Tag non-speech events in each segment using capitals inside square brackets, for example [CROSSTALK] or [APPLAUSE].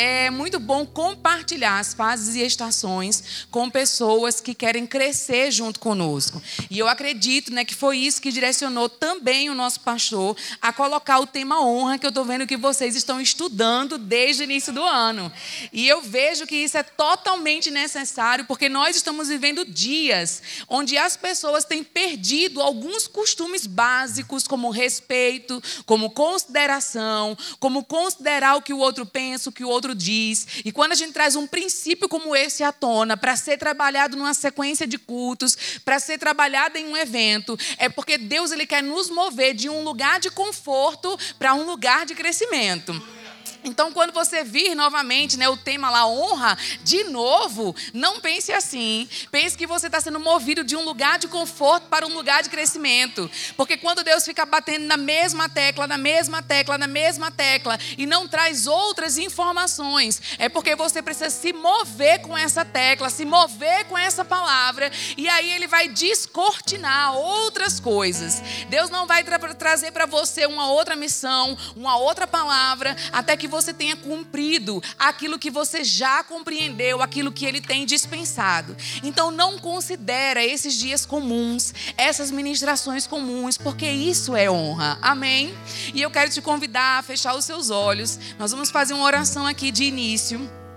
é muito bom compartilhar as fases e estações com pessoas que querem crescer junto conosco. E eu acredito né, que foi isso que direcionou também o nosso pastor a colocar o tema honra, que eu estou vendo que vocês estão estudando desde o início do ano. E eu vejo que isso é totalmente necessário, porque nós estamos vivendo dias onde as pessoas têm perdido alguns costumes básicos, como respeito, como consideração, como considerar o que o outro pensa, o que o outro diz. E quando a gente traz um princípio como esse à tona, para ser trabalhado numa sequência de cultos, para ser trabalhado em um evento, é porque Deus ele quer nos mover de um lugar de conforto para um lugar de crescimento. Então, quando você vir novamente né, o tema lá, honra, de novo, não pense assim. Pense que você está sendo movido de um lugar de conforto para um lugar de crescimento. Porque quando Deus fica batendo na mesma tecla, na mesma tecla, na mesma tecla, e não traz outras informações, é porque você precisa se mover com essa tecla, se mover com essa palavra, e aí ele vai descortinar outras coisas. Deus não vai tra trazer para você uma outra missão, uma outra palavra, até que você tenha cumprido aquilo que você já compreendeu, aquilo que ele tem dispensado. Então não considera esses dias comuns, essas ministrações comuns, porque isso é honra. Amém? E eu quero te convidar a fechar os seus olhos. Nós vamos fazer uma oração aqui de início.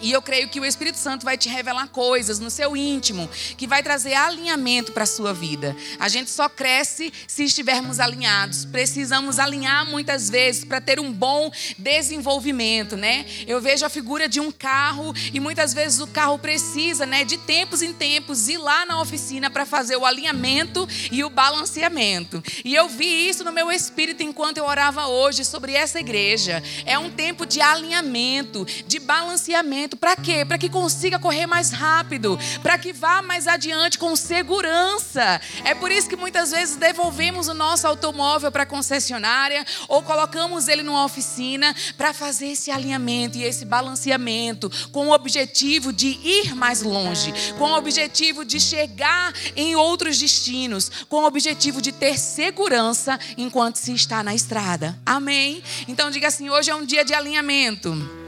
E eu creio que o Espírito Santo vai te revelar coisas no seu íntimo que vai trazer alinhamento para a sua vida. A gente só cresce se estivermos alinhados. Precisamos alinhar muitas vezes para ter um bom desenvolvimento, né? Eu vejo a figura de um carro e muitas vezes o carro precisa, né, de tempos em tempos ir lá na oficina para fazer o alinhamento e o balanceamento. E eu vi isso no meu espírito enquanto eu orava hoje sobre essa igreja. É um tempo de alinhamento, de balanceamento para quê? Para que consiga correr mais rápido, para que vá mais adiante com segurança. É por isso que muitas vezes devolvemos o nosso automóvel para a concessionária ou colocamos ele numa oficina para fazer esse alinhamento e esse balanceamento com o objetivo de ir mais longe, com o objetivo de chegar em outros destinos, com o objetivo de ter segurança enquanto se está na estrada. Amém? Então diga assim: hoje é um dia de alinhamento.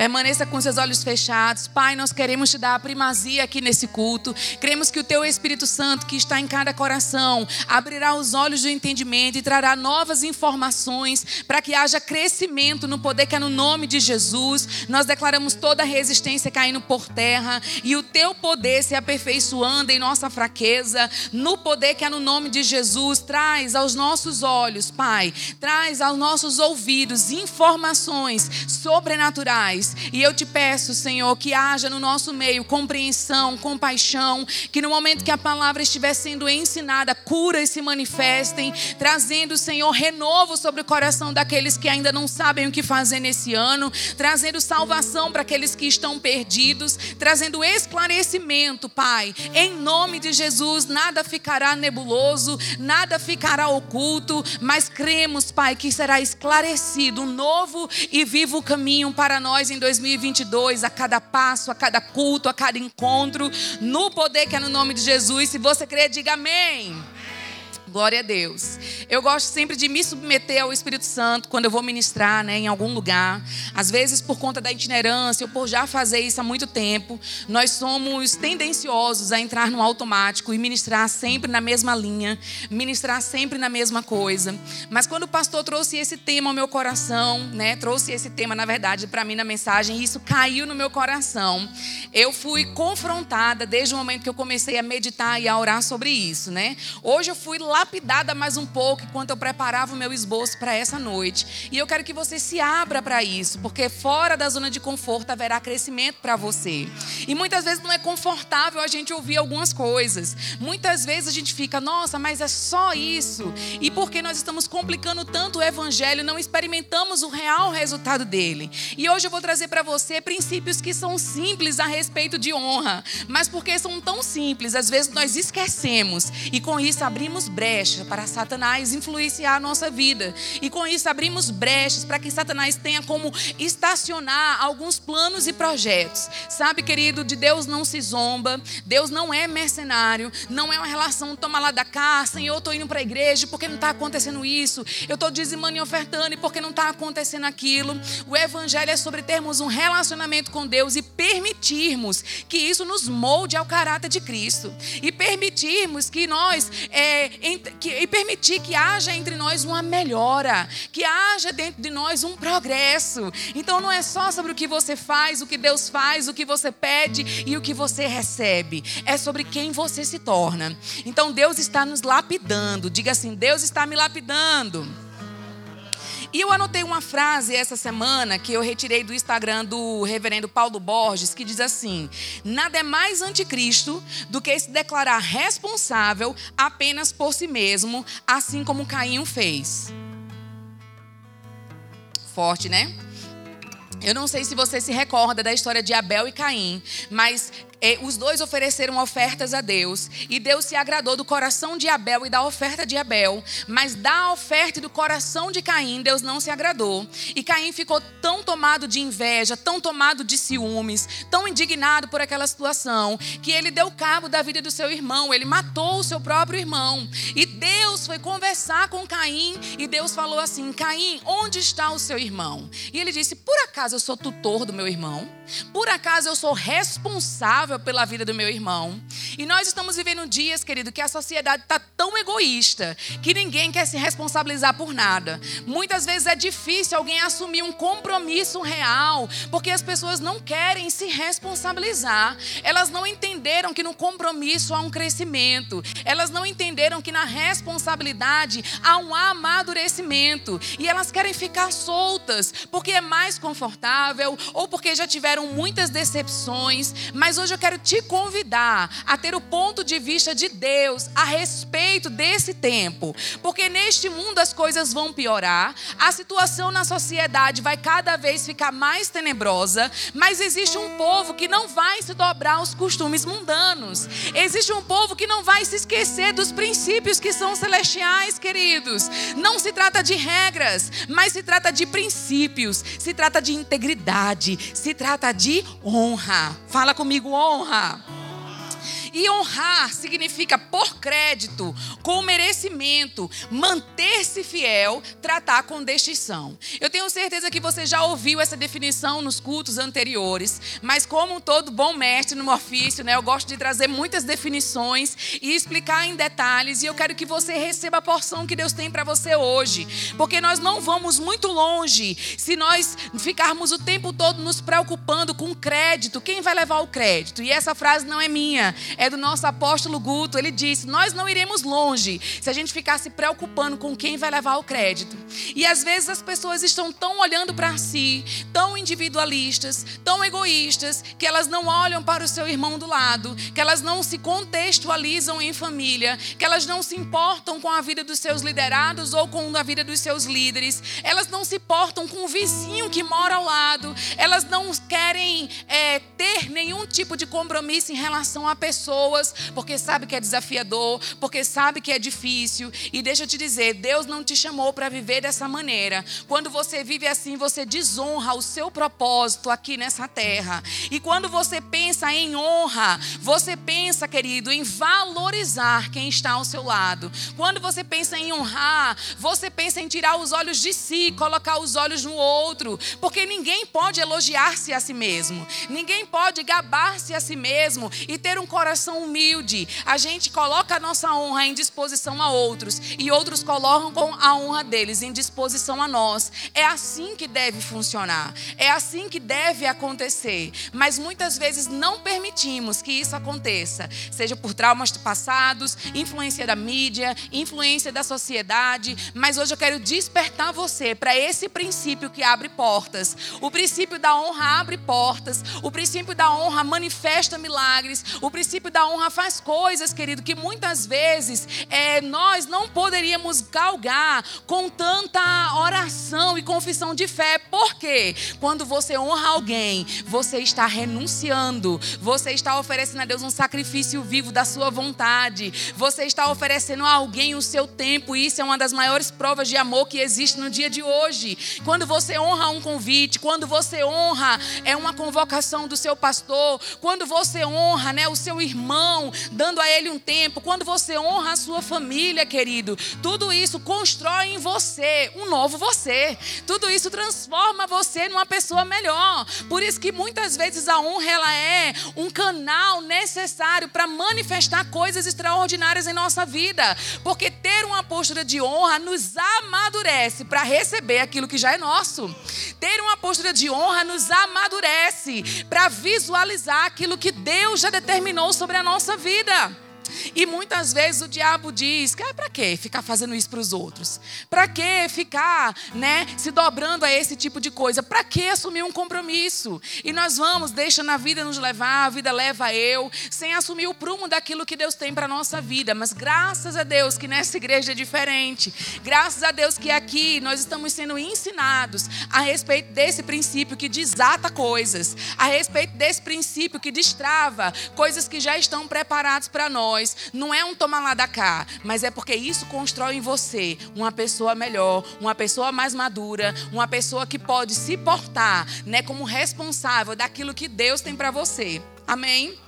Permaneça com seus olhos fechados. Pai, nós queremos te dar a primazia aqui nesse culto. Cremos que o teu Espírito Santo, que está em cada coração, abrirá os olhos do entendimento e trará novas informações para que haja crescimento no poder que é no nome de Jesus. Nós declaramos toda resistência caindo por terra e o teu poder se aperfeiçoando em nossa fraqueza. No poder que é no nome de Jesus, traz aos nossos olhos, Pai, traz aos nossos ouvidos informações sobrenaturais e eu te peço, Senhor, que haja no nosso meio compreensão, compaixão, que no momento que a palavra estiver sendo ensinada, curas se manifestem, trazendo, Senhor, renovo sobre o coração daqueles que ainda não sabem o que fazer nesse ano, trazendo salvação para aqueles que estão perdidos, trazendo esclarecimento, Pai. Em nome de Jesus, nada ficará nebuloso, nada ficará oculto, mas cremos, Pai, que será esclarecido um novo e vivo caminho para nós em 2022, a cada passo, a cada culto, a cada encontro, no poder que é no nome de Jesus. Se você crer, diga amém. Glória a Deus. Eu gosto sempre de me submeter ao Espírito Santo quando eu vou ministrar né, em algum lugar. Às vezes, por conta da itinerância, ou por já fazer isso há muito tempo, nós somos tendenciosos a entrar no automático e ministrar sempre na mesma linha, ministrar sempre na mesma coisa. Mas quando o pastor trouxe esse tema ao meu coração, né, trouxe esse tema, na verdade, para mim na mensagem, e isso caiu no meu coração, eu fui confrontada desde o momento que eu comecei a meditar e a orar sobre isso. Né? Hoje eu fui lá lapidada mais um pouco enquanto eu preparava o meu esboço para essa noite. E eu quero que você se abra para isso, porque fora da zona de conforto haverá crescimento para você. E muitas vezes não é confortável a gente ouvir algumas coisas. Muitas vezes a gente fica, nossa, mas é só isso. E porque nós estamos complicando tanto o evangelho, não experimentamos o real resultado dele. E hoje eu vou trazer para você princípios que são simples a respeito de honra, mas porque são tão simples, às vezes nós esquecemos e com isso abrimos brecha brecha para Satanás influenciar a nossa vida. E com isso abrimos brechas para que Satanás tenha como estacionar alguns planos e projetos. Sabe, querido, de Deus não se zomba, Deus não é mercenário, não é uma relação toma lá da cá, Senhor, eu estou indo para a igreja porque não está acontecendo isso, eu estou dizimando e ofertando porque não está acontecendo aquilo. O evangelho é sobre termos um relacionamento com Deus e permitirmos que isso nos molde ao caráter de Cristo e permitirmos que nós é, que, e permitir que haja entre nós uma melhora, que haja dentro de nós um progresso. Então não é só sobre o que você faz, o que Deus faz, o que você pede e o que você recebe. É sobre quem você se torna. Então Deus está nos lapidando. Diga assim: Deus está me lapidando. E eu anotei uma frase essa semana que eu retirei do Instagram do reverendo Paulo Borges, que diz assim: Nada é mais anticristo do que se declarar responsável apenas por si mesmo, assim como Caim fez. Forte, né? Eu não sei se você se recorda da história de Abel e Caim, mas os dois ofereceram ofertas a Deus e Deus se agradou do coração de Abel e da oferta de Abel, mas da oferta e do coração de Caim Deus não se agradou. E Caim ficou tão tomado de inveja, tão tomado de ciúmes, tão indignado por aquela situação, que ele deu cabo da vida do seu irmão, ele matou o seu próprio irmão. E Deus foi conversar com Caim e Deus falou assim: Caim, onde está o seu irmão? E ele disse: Por acaso eu sou tutor do meu irmão? Por acaso eu sou responsável? Pela vida do meu irmão. E nós estamos vivendo dias, querido, que a sociedade está tão egoísta que ninguém quer se responsabilizar por nada. Muitas vezes é difícil alguém assumir um compromisso real, porque as pessoas não querem se responsabilizar. Elas não entenderam que no compromisso há um crescimento. Elas não entenderam que na responsabilidade há um amadurecimento. E elas querem ficar soltas porque é mais confortável ou porque já tiveram muitas decepções. Mas hoje eu quero te convidar a ter o ponto de vista de Deus a respeito desse tempo, porque neste mundo as coisas vão piorar, a situação na sociedade vai cada vez ficar mais tenebrosa, mas existe um povo que não vai se dobrar aos costumes mundanos, existe um povo que não vai se esquecer dos princípios que são celestiais, queridos. Não se trata de regras, mas se trata de princípios, se trata de integridade, se trata de honra. Fala comigo, honra honra. E honrar significa por crédito, com merecimento, manter-se fiel, tratar com distinção. Eu tenho certeza que você já ouviu essa definição nos cultos anteriores, mas como todo bom mestre no ofício, né, eu gosto de trazer muitas definições e explicar em detalhes, e eu quero que você receba a porção que Deus tem para você hoje, porque nós não vamos muito longe se nós ficarmos o tempo todo nos preocupando com crédito, quem vai levar o crédito? E essa frase não é minha, é do nosso apóstolo Guto. Ele disse: Nós não iremos longe se a gente ficar se preocupando com quem vai levar o crédito. E às vezes as pessoas estão tão olhando para si, tão individualistas, tão egoístas, que elas não olham para o seu irmão do lado, que elas não se contextualizam em família, que elas não se importam com a vida dos seus liderados ou com a vida dos seus líderes, elas não se portam com o vizinho que mora ao lado, elas não querem é, ter nenhum tipo de compromisso em relação à pessoa pessoas, porque sabe que é desafiador, porque sabe que é difícil. E deixa eu te dizer, Deus não te chamou para viver dessa maneira. Quando você vive assim, você desonra o seu propósito aqui nessa terra. E quando você pensa em honra, você pensa, querido, em valorizar quem está ao seu lado. Quando você pensa em honrar, você pensa em tirar os olhos de si, colocar os olhos no outro, porque ninguém pode elogiar-se a si mesmo. Ninguém pode gabar-se a si mesmo e ter um coração coração humilde, a gente coloca a nossa honra em disposição a outros e outros colocam a honra deles em disposição a nós. É assim que deve funcionar, é assim que deve acontecer. Mas muitas vezes não permitimos que isso aconteça, seja por traumas passados, influência da mídia, influência da sociedade. Mas hoje eu quero despertar você para esse princípio que abre portas. O princípio da honra abre portas, o princípio da honra manifesta milagres, o princípio da honra faz coisas, querido, que muitas vezes é, nós não poderíamos galgar com tanta oração e confissão de fé. Por quê? Quando você honra alguém, você está renunciando, você está oferecendo a Deus um sacrifício vivo da sua vontade, você está oferecendo a alguém o seu tempo, e isso é uma das maiores provas de amor que existe no dia de hoje. Quando você honra um convite, quando você honra é uma convocação do seu pastor, quando você honra, né, o seu irmão, dando a ele um tempo, quando você honra a sua família, querido, tudo isso constrói em você um novo você. Tudo isso transforma você numa pessoa melhor. Por isso que muitas vezes a honra ela é um canal necessário para manifestar coisas extraordinárias em nossa vida, porque ter uma postura de honra nos amadurece para receber aquilo que já é nosso. Ter uma postura de honra nos amadurece para visualizar aquilo que Deus já determinou sobre a nossa vida. E muitas vezes o diabo diz: ah, para que ficar fazendo isso para os outros? Para que ficar, né, se dobrando a esse tipo de coisa? Para que assumir um compromisso? E nós vamos, deixa na vida nos levar, a vida leva eu, sem assumir o prumo daquilo que Deus tem para nossa vida. Mas graças a Deus que nessa igreja é diferente. Graças a Deus que aqui nós estamos sendo ensinados a respeito desse princípio que desata coisas, a respeito desse princípio que destrava coisas que já estão preparadas para nós nós não é um tomar lá da cá, mas é porque isso constrói em você uma pessoa melhor, uma pessoa mais madura, uma pessoa que pode se portar, né, como responsável daquilo que Deus tem para você. Amém?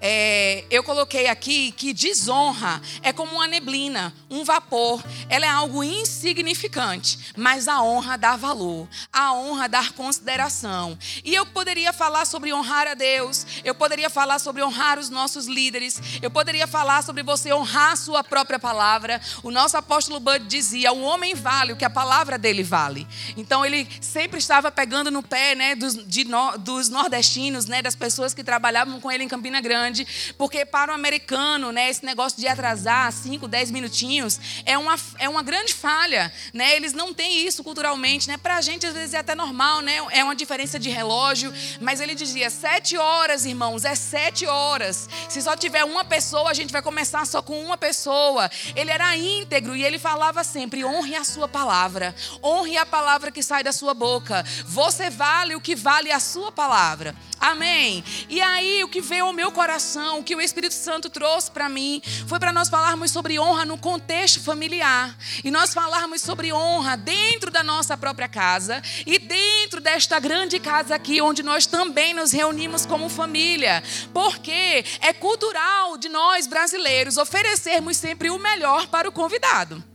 É, eu coloquei aqui que desonra é como uma neblina, um vapor. Ela é algo insignificante, mas a honra dá valor, a honra dá consideração. E eu poderia falar sobre honrar a Deus, eu poderia falar sobre honrar os nossos líderes, eu poderia falar sobre você honrar a sua própria palavra. O nosso apóstolo Bud dizia: o homem vale o que a palavra dele vale. Então ele sempre estava pegando no pé né, dos, de, dos nordestinos, né, das pessoas que trabalhavam com ele em Campina Grande, porque para o americano, né, esse negócio de atrasar 5, 10 minutinhos é uma, é uma grande falha, né? Eles não têm isso culturalmente, né? Para a gente às vezes é até normal, né? É uma diferença de relógio, mas ele dizia sete horas, irmãos, é sete horas. Se só tiver uma pessoa, a gente vai começar só com uma pessoa. Ele era íntegro e ele falava sempre: honre a sua palavra, honre a palavra que sai da sua boca. Você vale o que vale a sua palavra. Amém. E aí o que veio ao meu coração, o que o Espírito Santo trouxe para mim, foi para nós falarmos sobre honra no contexto familiar. E nós falarmos sobre honra dentro da nossa própria casa e dentro desta grande casa aqui, onde nós também nos reunimos como família. Porque é cultural de nós brasileiros oferecermos sempre o melhor para o convidado.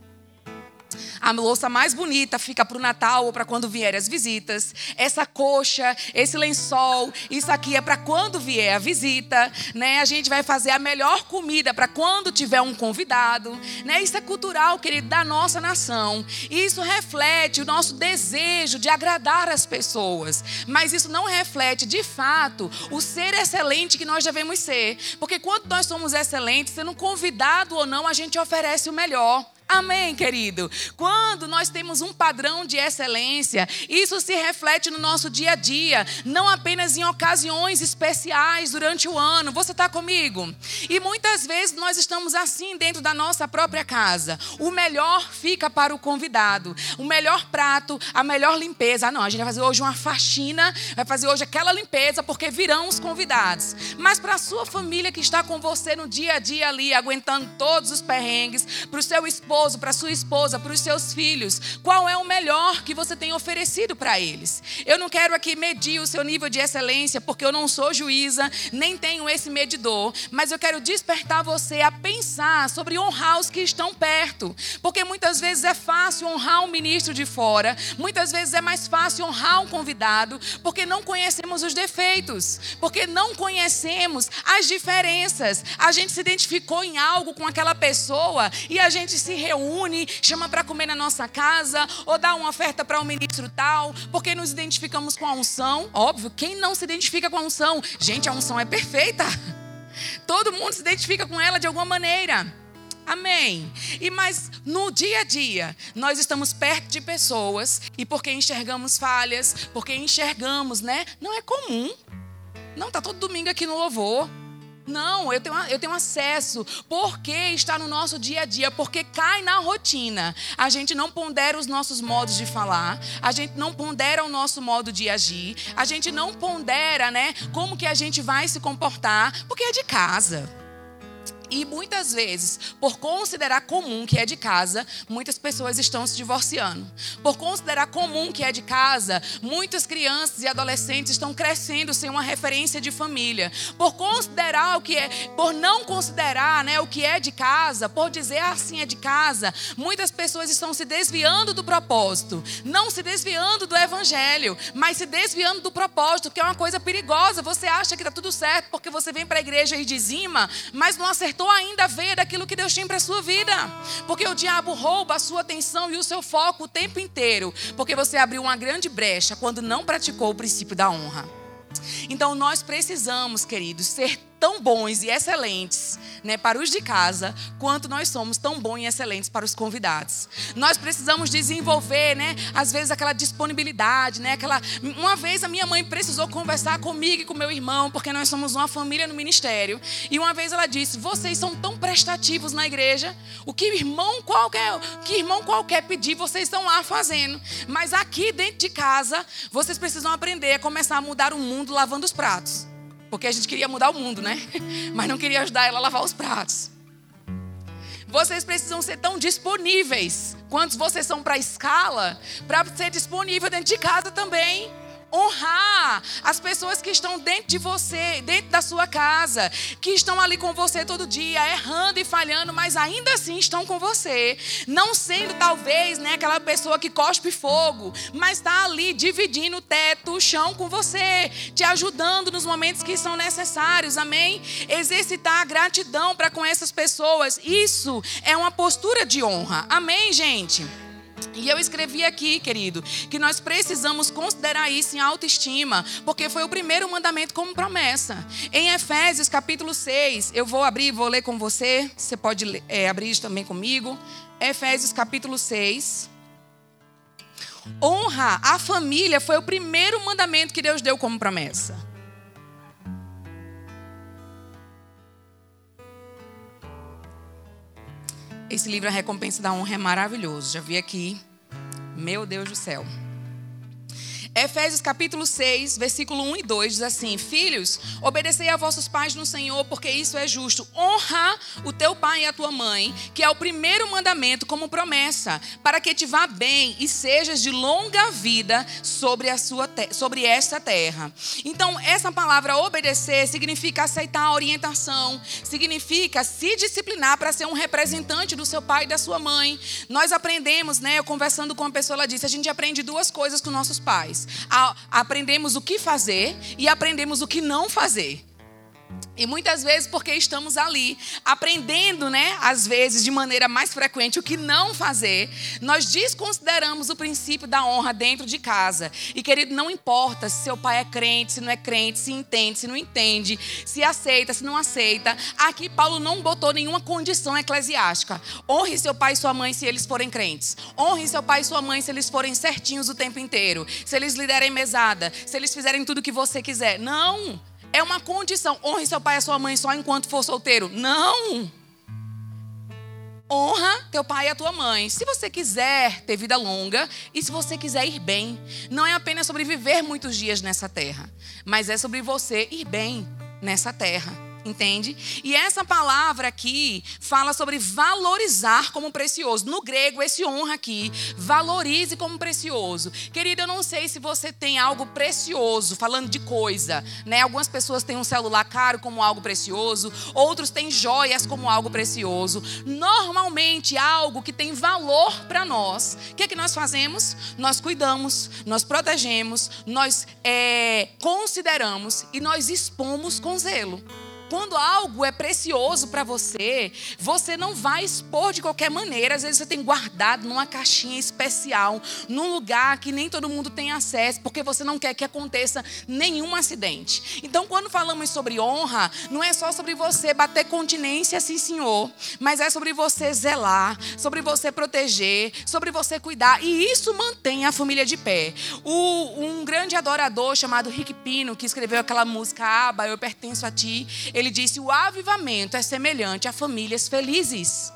A louça mais bonita fica para o Natal ou para quando vierem as visitas. Essa coxa, esse lençol, isso aqui é para quando vier a visita. Né? A gente vai fazer a melhor comida para quando tiver um convidado. Né? Isso é cultural, querido, da nossa nação. E isso reflete o nosso desejo de agradar as pessoas. Mas isso não reflete, de fato, o ser excelente que nós devemos ser. Porque quando nós somos excelentes, sendo convidado ou não, a gente oferece o melhor. Amém, querido? Quando nós temos um padrão de excelência, isso se reflete no nosso dia a dia, não apenas em ocasiões especiais durante o ano. Você está comigo? E muitas vezes nós estamos assim dentro da nossa própria casa. O melhor fica para o convidado. O melhor prato, a melhor limpeza. Ah, não, a gente vai fazer hoje uma faxina, vai fazer hoje aquela limpeza, porque virão os convidados. Mas para a sua família que está com você no dia a dia ali, aguentando todos os perrengues, para o seu esposo, esposo, para sua esposa, para os seus filhos, qual é o melhor que você tem oferecido para eles. Eu não quero aqui medir o seu nível de excelência, porque eu não sou juíza, nem tenho esse medidor, mas eu quero despertar você a pensar sobre honrar os que estão perto, porque muitas vezes é fácil honrar um ministro de fora, muitas vezes é mais fácil honrar um convidado, porque não conhecemos os defeitos, porque não conhecemos as diferenças. A gente se identificou em algo com aquela pessoa e a gente se reúne, chama para comer na nossa casa, ou dá uma oferta para um ministro tal, porque nos identificamos com a unção. Óbvio, quem não se identifica com a unção? Gente, a unção é perfeita. [LAUGHS] Todo mundo se identifica com ela de alguma maneira. Amém. E mas no dia a dia, nós estamos perto de pessoas e porque enxergamos falhas, porque enxergamos, né? Não é comum. Não tá todo domingo aqui no louvor. Não, eu tenho, eu tenho acesso. Porque está no nosso dia a dia, porque cai na rotina. A gente não pondera os nossos modos de falar, a gente não pondera o nosso modo de agir, a gente não pondera, né, como que a gente vai se comportar, porque é de casa. E muitas vezes, por considerar comum que é de casa, muitas pessoas estão se divorciando. Por considerar comum que é de casa, muitas crianças e adolescentes estão crescendo sem uma referência de família. Por considerar o que é, por não considerar, né, o que é de casa, por dizer assim é de casa, muitas pessoas estão se desviando do propósito, não se desviando do evangelho, mas se desviando do propósito, que é uma coisa perigosa. Você acha que está tudo certo porque você vem para a igreja e dizima, mas não acertou acertou ainda ver daquilo que Deus tinha para a sua vida. Porque o diabo rouba a sua atenção e o seu foco o tempo inteiro. Porque você abriu uma grande brecha quando não praticou o princípio da honra. Então nós precisamos, queridos, ser tão bons e excelentes né, para os de casa, quanto nós somos tão bons e excelentes para os convidados. Nós precisamos desenvolver, né, às vezes, aquela disponibilidade. Né, aquela... Uma vez a minha mãe precisou conversar comigo e com meu irmão, porque nós somos uma família no ministério. E uma vez ela disse: Vocês são tão prestativos na igreja, o que irmão qualquer, que irmão qualquer pedir, vocês estão lá fazendo. Mas aqui dentro de casa, vocês precisam aprender a começar a mudar o mundo lavando os pratos. Porque a gente queria mudar o mundo, né? [LAUGHS] Mas não queria ajudar ela a lavar os pratos. Vocês precisam ser tão disponíveis quanto vocês são para a escala, para ser disponível dentro de casa também honrar as pessoas que estão dentro de você, dentro da sua casa, que estão ali com você todo dia, errando e falhando, mas ainda assim estão com você. Não sendo talvez né, aquela pessoa que cospe fogo, mas está ali dividindo o teto, o chão com você, te ajudando nos momentos que são necessários. Amém? Exercitar a gratidão para com essas pessoas. Isso é uma postura de honra. Amém, gente? E eu escrevi aqui, querido, que nós precisamos considerar isso em autoestima, porque foi o primeiro mandamento como promessa. Em Efésios capítulo 6, eu vou abrir e vou ler com você, você pode é, abrir também comigo. Efésios capítulo 6. Honra a família foi o primeiro mandamento que Deus deu como promessa. Esse livro, A Recompensa da Honra, é maravilhoso. Já vi aqui. Meu Deus do céu. Efésios capítulo 6, versículo 1 e 2 diz assim: Filhos, obedecei a vossos pais no Senhor, porque isso é justo. Honra o teu pai e a tua mãe, que é o primeiro mandamento como promessa, para que te vá bem e sejas de longa vida sobre a sua sobre esta terra. Então, essa palavra obedecer significa aceitar a orientação, significa se disciplinar para ser um representante do seu pai e da sua mãe. Nós aprendemos, né, eu conversando com uma pessoa, ela disse: a gente aprende duas coisas com nossos pais aprendemos o que fazer e aprendemos o que não fazer. E muitas vezes porque estamos ali aprendendo, né, às vezes de maneira mais frequente o que não fazer, nós desconsideramos o princípio da honra dentro de casa. E querido, não importa se seu pai é crente, se não é crente, se entende, se não entende, se aceita, se não aceita. Aqui Paulo não botou nenhuma condição eclesiástica. Honre seu pai e sua mãe se eles forem crentes. Honre seu pai e sua mãe se eles forem certinhos o tempo inteiro. Se eles lhe derem mesada, se eles fizerem tudo o que você quiser. Não é uma condição. Honre seu pai e sua mãe só enquanto for solteiro. Não! Honra teu pai e a tua mãe. Se você quiser ter vida longa e se você quiser ir bem, não é apenas sobre viver muitos dias nessa terra, mas é sobre você ir bem nessa terra entende? E essa palavra aqui fala sobre valorizar como precioso. No grego, esse honra aqui, valorize como precioso. Querido, eu não sei se você tem algo precioso, falando de coisa, né? Algumas pessoas têm um celular caro como algo precioso, outros têm joias como algo precioso. Normalmente, algo que tem valor para nós, o que é que nós fazemos? Nós cuidamos, nós protegemos, nós é, consideramos e nós expomos com zelo. Quando algo é precioso para você, você não vai expor de qualquer maneira. Às vezes você tem guardado numa caixinha especial, num lugar que nem todo mundo tem acesso, porque você não quer que aconteça nenhum acidente. Então, quando falamos sobre honra, não é só sobre você bater continência, sim, senhor, mas é sobre você zelar, sobre você proteger, sobre você cuidar. E isso mantém a família de pé. O, um grande adorador chamado Rick Pino, que escreveu aquela música Aba, Eu Pertenço a Ti, Ele disse: o avivamento é semelhante a famílias felizes.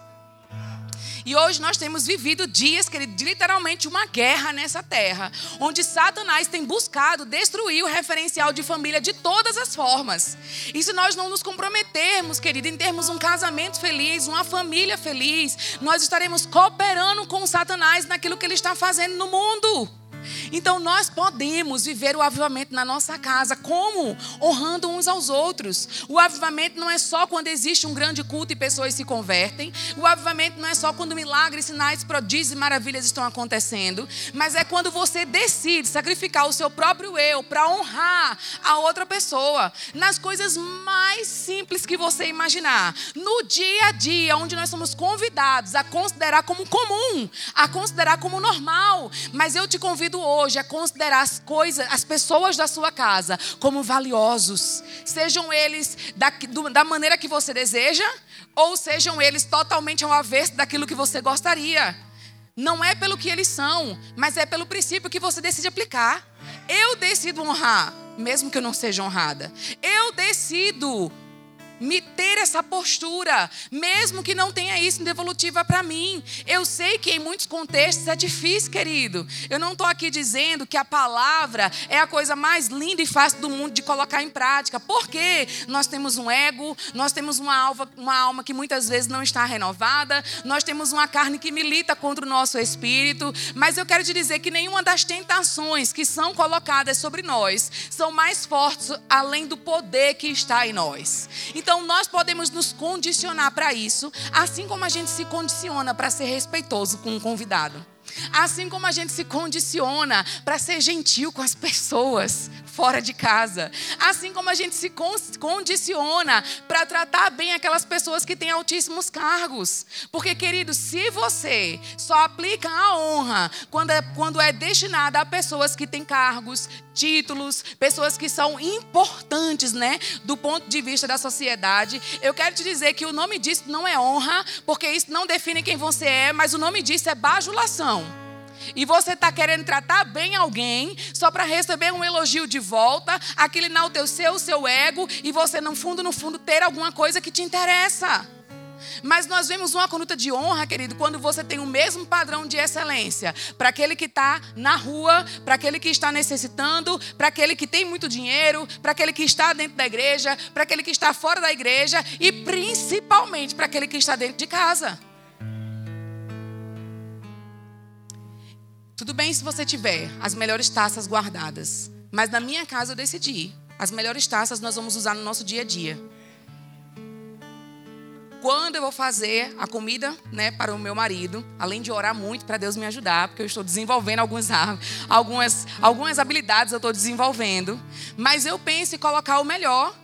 E hoje nós temos vivido dias, querido, de literalmente uma guerra nessa terra, onde Satanás tem buscado destruir o referencial de família de todas as formas. E se nós não nos comprometermos, querido, em termos um casamento feliz, uma família feliz, nós estaremos cooperando com Satanás naquilo que ele está fazendo no mundo. Então nós podemos viver o avivamento na nossa casa. Como? Honrando uns aos outros. O avivamento não é só quando existe um grande culto e pessoas se convertem. O avivamento não é só quando milagres, sinais, prodígios e maravilhas estão acontecendo. Mas é quando você decide sacrificar o seu próprio eu para honrar a outra pessoa. Nas coisas mais simples que você imaginar. No dia a dia, onde nós somos convidados a considerar como comum, a considerar como normal. Mas eu te convido hoje a considerar as coisas, as pessoas da sua casa como valiosos. Sejam eles da, do, da maneira que você deseja, ou sejam eles totalmente ao avesso daquilo que você gostaria. Não é pelo que eles são, mas é pelo princípio que você decide aplicar. Eu decido honrar, mesmo que eu não seja honrada. Eu decido me ter essa postura, mesmo que não tenha isso em devolutiva para mim. Eu sei que em muitos contextos é difícil, querido. Eu não estou aqui dizendo que a palavra é a coisa mais linda e fácil do mundo de colocar em prática. Porque nós temos um ego, nós temos uma alma, uma alma que muitas vezes não está renovada, nós temos uma carne que milita contra o nosso espírito. Mas eu quero te dizer que nenhuma das tentações que são colocadas sobre nós são mais fortes além do poder que está em nós. Então, então nós podemos nos condicionar para isso, assim como a gente se condiciona para ser respeitoso com um convidado. Assim como a gente se condiciona para ser gentil com as pessoas fora de casa. Assim como a gente se condiciona para tratar bem aquelas pessoas que têm altíssimos cargos. Porque, querido, se você só aplica a honra quando é, quando é destinada a pessoas que têm cargos, títulos, pessoas que são importantes, né, do ponto de vista da sociedade, eu quero te dizer que o nome disso não é honra, porque isso não define quem você é, mas o nome disso é bajulação. E você está querendo tratar bem alguém só para receber um elogio de volta, aquele enaltecer o seu ego e você, no fundo, no fundo, ter alguma coisa que te interessa. Mas nós vemos uma conduta de honra, querido, quando você tem o mesmo padrão de excelência para aquele que está na rua, para aquele que está necessitando, para aquele que tem muito dinheiro, para aquele que está dentro da igreja, para aquele que está fora da igreja e principalmente para aquele que está dentro de casa. Tudo bem se você tiver as melhores taças guardadas, mas na minha casa eu decidi, as melhores taças nós vamos usar no nosso dia a dia. Quando eu vou fazer a comida, né, para o meu marido, além de orar muito para Deus me ajudar, porque eu estou desenvolvendo algumas [LAUGHS] algumas algumas habilidades eu estou desenvolvendo, mas eu penso em colocar o melhor,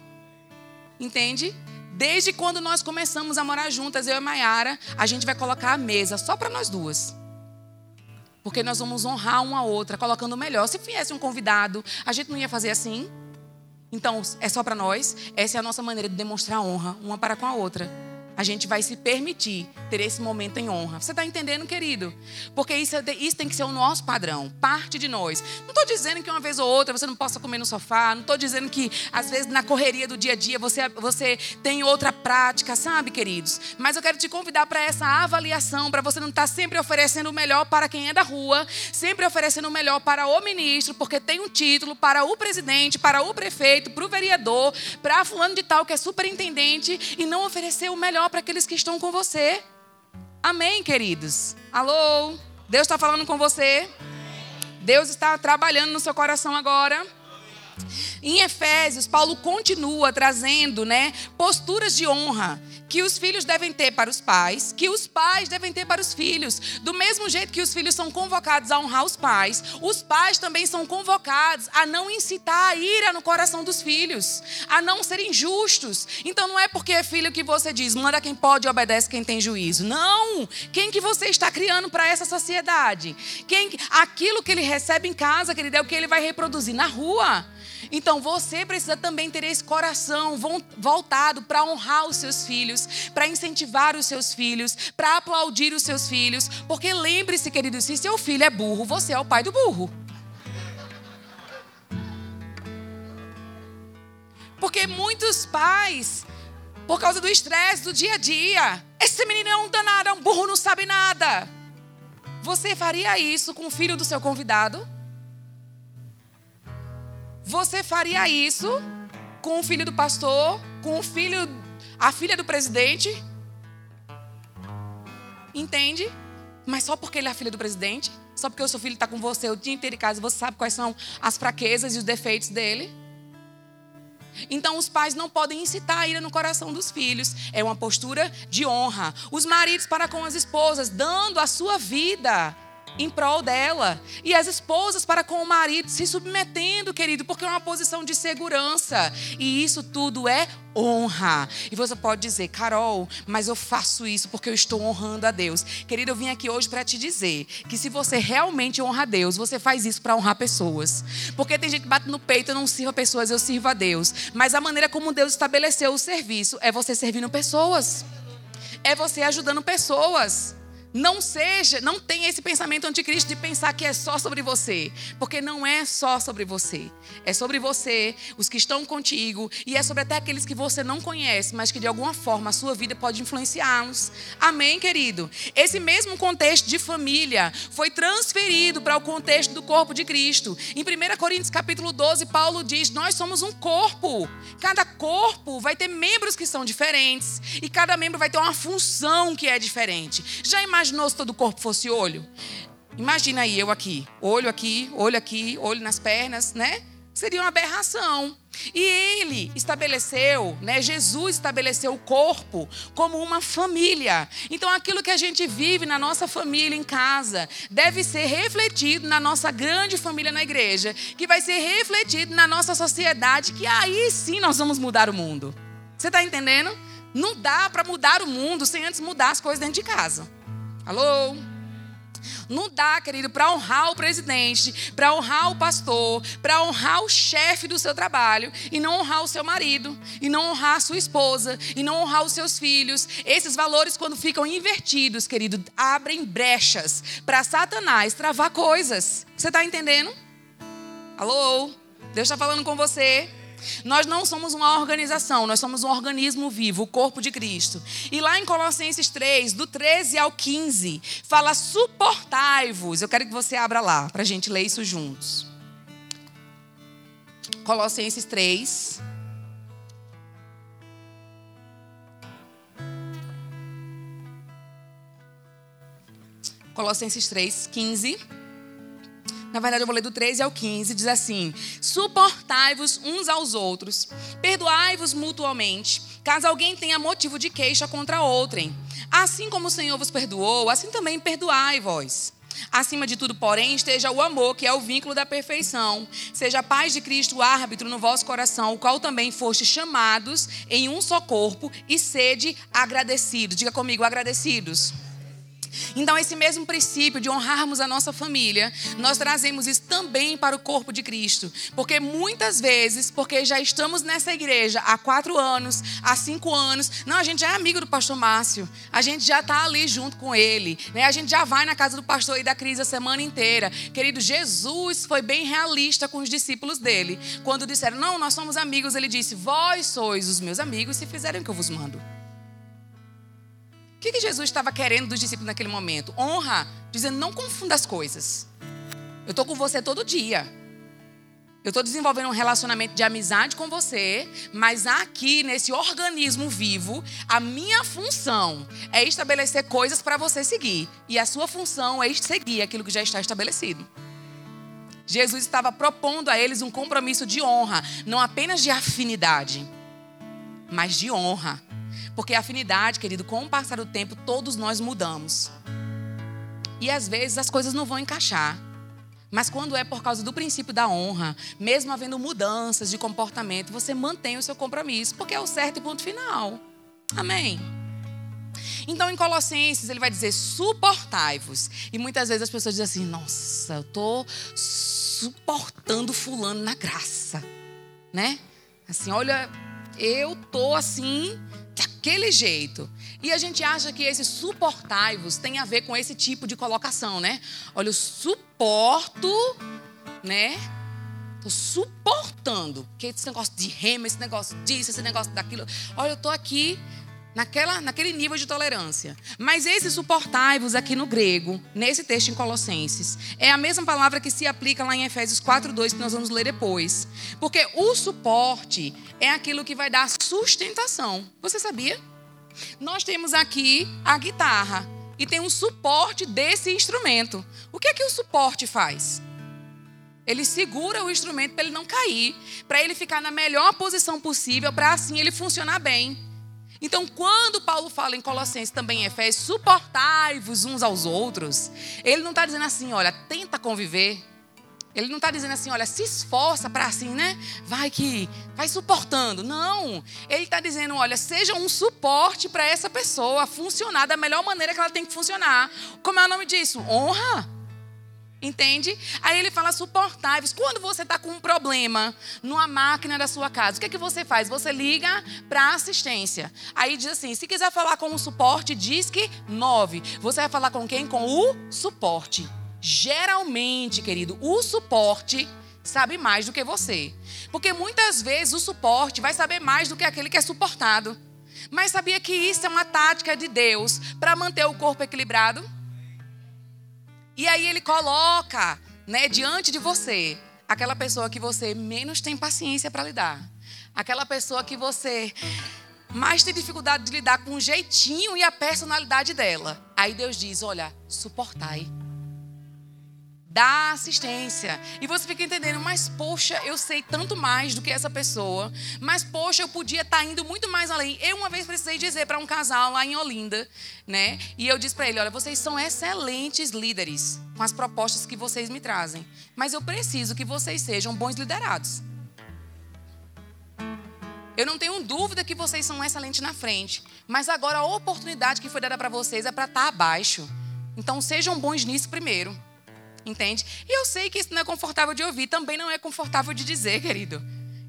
entende? Desde quando nós começamos a morar juntas, eu e a Mayara, a gente vai colocar a mesa só para nós duas. Porque nós vamos honrar uma outra, colocando o melhor. Se viesse um convidado, a gente não ia fazer assim? Então, é só para nós. Essa é a nossa maneira de demonstrar honra, uma para com a outra a gente vai se permitir ter esse momento em honra. Você está entendendo, querido? Porque isso, é isso tem que ser o nosso padrão, parte de nós. Não estou dizendo que uma vez ou outra você não possa comer no sofá, não estou dizendo que às vezes na correria do dia a dia você, você tem outra prática, sabe, queridos? Mas eu quero te convidar para essa avaliação, para você não estar tá sempre oferecendo o melhor para quem é da rua, sempre oferecendo o melhor para o ministro, porque tem um título, para o presidente, para o prefeito, para o vereador, para fulano de tal que é superintendente, e não oferecer o melhor para aqueles que estão com você. Amém, queridos? Alô? Deus está falando com você? Deus está trabalhando no seu coração agora? Em Efésios, Paulo continua trazendo, né, posturas de honra que os filhos devem ter para os pais, que os pais devem ter para os filhos. Do mesmo jeito que os filhos são convocados a honrar os pais, os pais também são convocados a não incitar a ira no coração dos filhos, a não serem justos. Então não é porque é filho que você diz, manda quem pode e obedece quem tem juízo. Não! Quem que você está criando para essa sociedade? Quem aquilo que ele recebe em casa, querido, é o que ele vai reproduzir na rua. Então você precisa também ter esse coração voltado para honrar os seus filhos, para incentivar os seus filhos, para aplaudir os seus filhos. Porque lembre-se, querido, se seu filho é burro, você é o pai do burro. Porque muitos pais, por causa do estresse do dia a dia, esse menino é um danado, é um burro, não sabe nada. Você faria isso com o filho do seu convidado? Você faria isso com o filho do pastor, com o filho, a filha do presidente? Entende? Mas só porque ele é a filha do presidente? Só porque o seu filho está com você o dia inteiro em casa, você sabe quais são as fraquezas e os defeitos dele? Então, os pais não podem incitar a ira no coração dos filhos. É uma postura de honra. Os maridos para com as esposas, dando a sua vida em prol dela. E as esposas para com o marido, se submetendo, querido, porque é uma posição de segurança. E isso tudo é honra. E você pode dizer, Carol, mas eu faço isso porque eu estou honrando a Deus. Querido, eu vim aqui hoje para te dizer que se você realmente honra a Deus, você faz isso para honrar pessoas. Porque tem gente que bate no peito, eu não sirvo a pessoas, eu sirvo a Deus. Mas a maneira como Deus estabeleceu o serviço é você servindo pessoas. É você ajudando pessoas. Não seja, não tenha esse pensamento anticristo de pensar que é só sobre você, porque não é só sobre você. É sobre você, os que estão contigo e é sobre até aqueles que você não conhece, mas que de alguma forma a sua vida pode influenciá-los. Amém, querido. Esse mesmo contexto de família foi transferido para o contexto do corpo de Cristo. Em 1 Coríntios capítulo 12, Paulo diz: "Nós somos um corpo. Cada corpo vai ter membros que são diferentes e cada membro vai ter uma função que é diferente." Já imaginou se todo o corpo fosse olho? Imagina aí eu aqui, olho aqui, olho aqui, olho nas pernas, né? Seria uma aberração. E ele estabeleceu, né? Jesus estabeleceu o corpo como uma família. Então aquilo que a gente vive na nossa família em casa deve ser refletido na nossa grande família na igreja, que vai ser refletido na nossa sociedade, que aí sim nós vamos mudar o mundo. Você está entendendo? Não dá para mudar o mundo sem antes mudar as coisas dentro de casa. Alô? Não dá, querido, para honrar o presidente, para honrar o pastor, para honrar o chefe do seu trabalho e não honrar o seu marido, e não honrar a sua esposa, e não honrar os seus filhos. Esses valores, quando ficam invertidos, querido, abrem brechas para Satanás travar coisas. Você está entendendo? Alô? Deus está falando com você. Nós não somos uma organização, nós somos um organismo vivo, o corpo de Cristo. E lá em Colossenses 3, do 13 ao 15, fala: suportai-vos. Eu quero que você abra lá, para a gente ler isso juntos. Colossenses 3. Colossenses 3, 15. Na verdade, eu vou ler do 13 ao 15, diz assim: Suportai-vos uns aos outros, perdoai-vos mutuamente, caso alguém tenha motivo de queixa contra outrem. Assim como o Senhor vos perdoou, assim também perdoai vós. Acima de tudo, porém, esteja o amor, que é o vínculo da perfeição. Seja a paz de Cristo o árbitro no vosso coração, o qual também foste chamados em um só corpo, e sede agradecidos. Diga comigo, agradecidos. Então, esse mesmo princípio de honrarmos a nossa família, nós trazemos isso também para o corpo de Cristo. Porque muitas vezes, porque já estamos nessa igreja há quatro anos, há cinco anos, não, a gente já é amigo do pastor Márcio, a gente já está ali junto com ele, né? a gente já vai na casa do pastor e da crise a semana inteira. Querido, Jesus foi bem realista com os discípulos dele. Quando disseram, não, nós somos amigos, ele disse, vós sois os meus amigos se fizerem o que eu vos mando. O que, que Jesus estava querendo dos discípulos naquele momento? Honra, dizendo: não confunda as coisas. Eu estou com você todo dia. Eu estou desenvolvendo um relacionamento de amizade com você, mas aqui, nesse organismo vivo, a minha função é estabelecer coisas para você seguir. E a sua função é seguir aquilo que já está estabelecido. Jesus estava propondo a eles um compromisso de honra, não apenas de afinidade, mas de honra. Porque a afinidade, querido, com o passar do tempo, todos nós mudamos. E às vezes as coisas não vão encaixar. Mas quando é por causa do princípio da honra, mesmo havendo mudanças de comportamento, você mantém o seu compromisso, porque é o certo e ponto final. Amém. Então, em Colossenses, ele vai dizer: suportai-vos. E muitas vezes as pessoas dizem assim: nossa, eu estou suportando Fulano na graça. Né? Assim, olha, eu tô assim, daquele jeito. E a gente acha que esse suportai-vos tem a ver com esse tipo de colocação, né? Olha, eu suporto, né? Estou suportando. Que esse negócio de rema, esse negócio disso, esse negócio daquilo. Olha, eu estou aqui naquela, naquele nível de tolerância. Mas esse suportai-vos aqui no grego, nesse texto em Colossenses, é a mesma palavra que se aplica lá em Efésios 4:2 que nós vamos ler depois. Porque o suporte é aquilo que vai dar sustentação. Você sabia? Nós temos aqui a guitarra e tem um suporte desse instrumento. O que é que o suporte faz? Ele segura o instrumento para ele não cair, para ele ficar na melhor posição possível, para assim ele funcionar bem. Então, quando Paulo fala em Colossenses também em Efésios, suportai-vos uns aos outros, ele não está dizendo assim, olha, tenta conviver. Ele não está dizendo assim, olha, se esforça para assim, né? Vai que, vai suportando. Não. Ele está dizendo, olha, seja um suporte para essa pessoa funcionar da melhor maneira que ela tem que funcionar. Como é o nome disso? Honra. Entende? Aí ele fala suportáveis. Quando você está com um problema numa máquina da sua casa, o que é que você faz? Você liga para assistência. Aí diz assim: se quiser falar com o suporte, diz que 9. Você vai falar com quem? Com o suporte. Geralmente, querido, o suporte sabe mais do que você. Porque muitas vezes o suporte vai saber mais do que aquele que é suportado. Mas sabia que isso é uma tática de Deus para manter o corpo equilibrado? E aí ele coloca, né, diante de você, aquela pessoa que você menos tem paciência para lidar. Aquela pessoa que você mais tem dificuldade de lidar com o jeitinho e a personalidade dela. Aí Deus diz: "Olha, suportai" dá assistência. E você fica entendendo, mas poxa, eu sei tanto mais do que essa pessoa. Mas poxa, eu podia estar tá indo muito mais além. Eu uma vez precisei dizer para um casal lá em Olinda, né? E eu disse para ele, olha, vocês são excelentes líderes com as propostas que vocês me trazem, mas eu preciso que vocês sejam bons liderados. Eu não tenho dúvida que vocês são excelentes na frente, mas agora a oportunidade que foi dada para vocês é para estar tá abaixo. Então sejam bons nisso primeiro entende? E eu sei que isso não é confortável de ouvir, também não é confortável de dizer, querido.